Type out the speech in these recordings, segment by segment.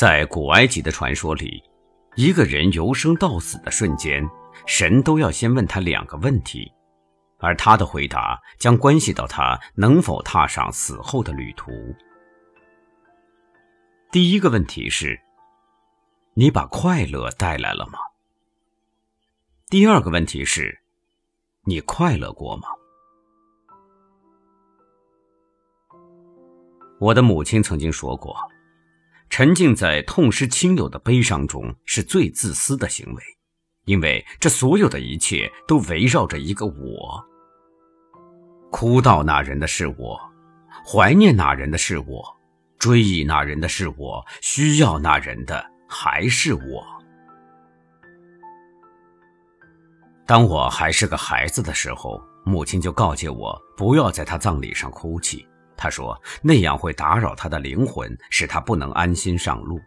在古埃及的传说里，一个人由生到死的瞬间，神都要先问他两个问题，而他的回答将关系到他能否踏上死后的旅途。第一个问题是：你把快乐带来了吗？第二个问题是：你快乐过吗？我的母亲曾经说过。沉浸在痛失亲友的悲伤中是最自私的行为，因为这所有的一切都围绕着一个我。哭悼那人的是我，怀念那人的是我，追忆那人的是我，需要那人的还是我。当我还是个孩子的时候，母亲就告诫我不要在他葬礼上哭泣。他说：“那样会打扰他的灵魂，使他不能安心上路。”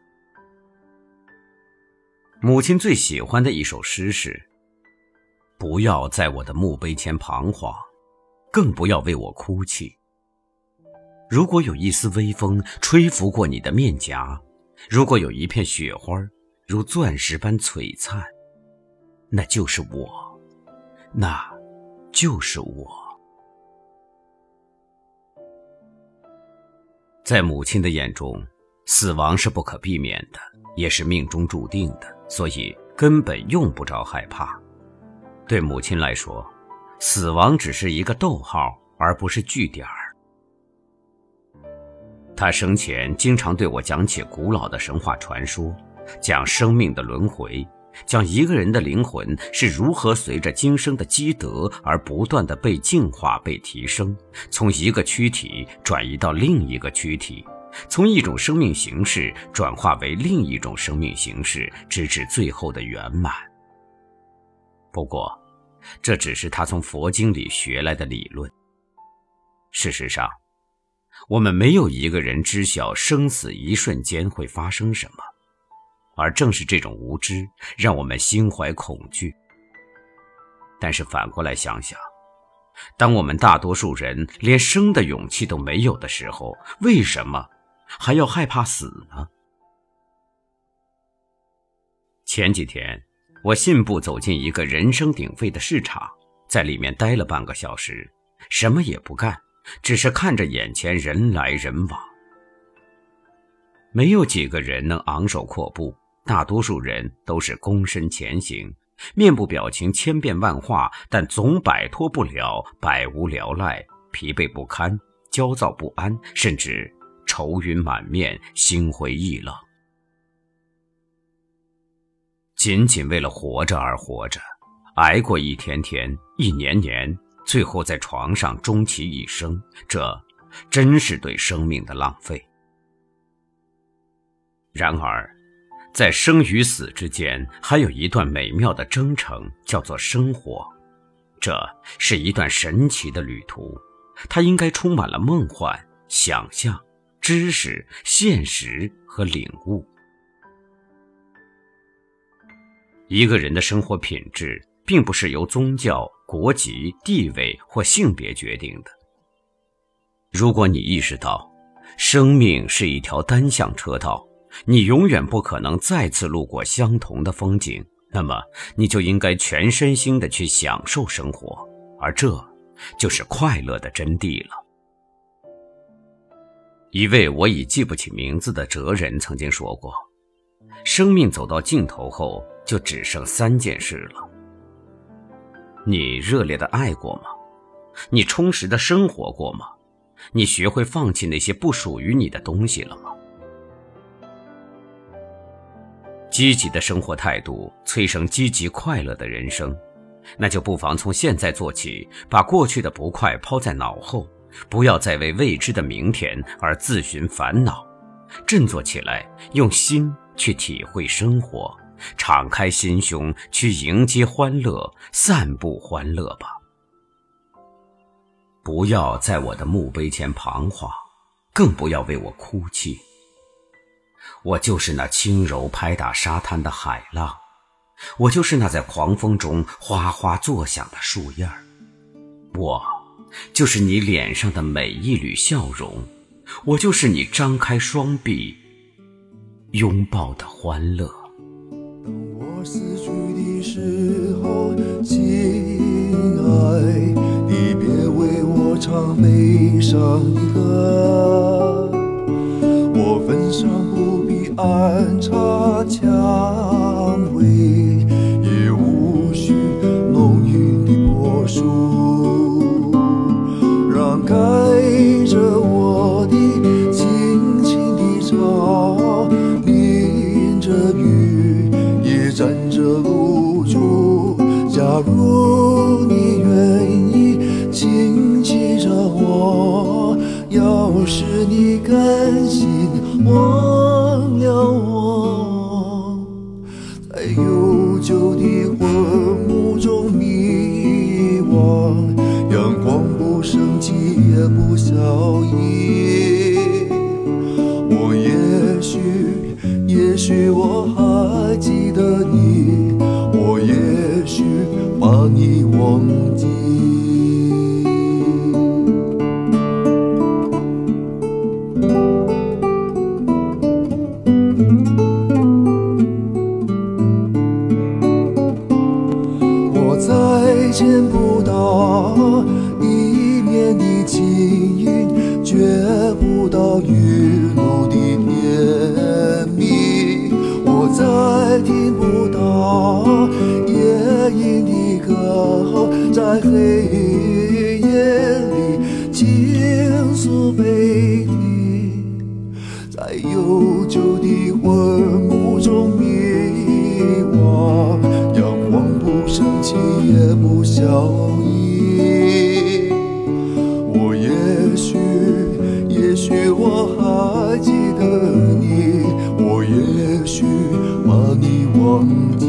母亲最喜欢的一首诗是：“不要在我的墓碑前彷徨，更不要为我哭泣。如果有一丝微风吹拂过你的面颊，如果有一片雪花如钻石般璀璨，那就是我，那就是我。”在母亲的眼中，死亡是不可避免的，也是命中注定的，所以根本用不着害怕。对母亲来说，死亡只是一个逗号，而不是句点儿。他生前经常对我讲起古老的神话传说，讲生命的轮回。讲一个人的灵魂是如何随着今生的积德而不断的被净化、被提升，从一个躯体转移到另一个躯体，从一种生命形式转化为另一种生命形式，直至最后的圆满。不过，这只是他从佛经里学来的理论。事实上，我们没有一个人知晓生死一瞬间会发生什么。而正是这种无知，让我们心怀恐惧。但是反过来想想，当我们大多数人连生的勇气都没有的时候，为什么还要害怕死呢？前几天，我信步走进一个人声鼎沸的市场，在里面待了半个小时，什么也不干，只是看着眼前人来人往，没有几个人能昂首阔步。大多数人都是躬身前行，面部表情千变万化，但总摆脱不了百无聊赖、疲惫不堪、焦躁不安，甚至愁云满面、心灰意冷。仅仅为了活着而活着，挨过一天天、一年年，最后在床上终其一生，这真是对生命的浪费。然而。在生与死之间，还有一段美妙的征程，叫做生活。这是一段神奇的旅途，它应该充满了梦幻、想象、知识、现实和领悟。一个人的生活品质，并不是由宗教、国籍、地位或性别决定的。如果你意识到，生命是一条单向车道。你永远不可能再次路过相同的风景，那么你就应该全身心的去享受生活，而这就是快乐的真谛了。一位我已记不起名字的哲人曾经说过：“生命走到尽头后，就只剩三件事了。你热烈的爱过吗？你充实的生活过吗？你学会放弃那些不属于你的东西了吗？”积极的生活态度催生积极快乐的人生，那就不妨从现在做起，把过去的不快抛在脑后，不要再为未知的明天而自寻烦恼，振作起来，用心去体会生活，敞开心胸去迎接欢乐，散布欢乐吧。不要在我的墓碑前彷徨，更不要为我哭泣。我就是那轻柔拍打沙滩的海浪，我就是那在狂风中哗哗作响的树叶儿，我就是你脸上的每一缕笑容，我就是你张开双臂拥抱的欢乐。当我死去的时候，亲爱，你别为我唱悲伤的歌。假如你愿意轻轻着我，要是你甘心忘了我，在悠久的昏雾中迷惘，阳光不升起也不消翳。我也许，也许我再听不到夜莺的歌喉，在黑夜里倾诉悲啼，在悠久的 Oh.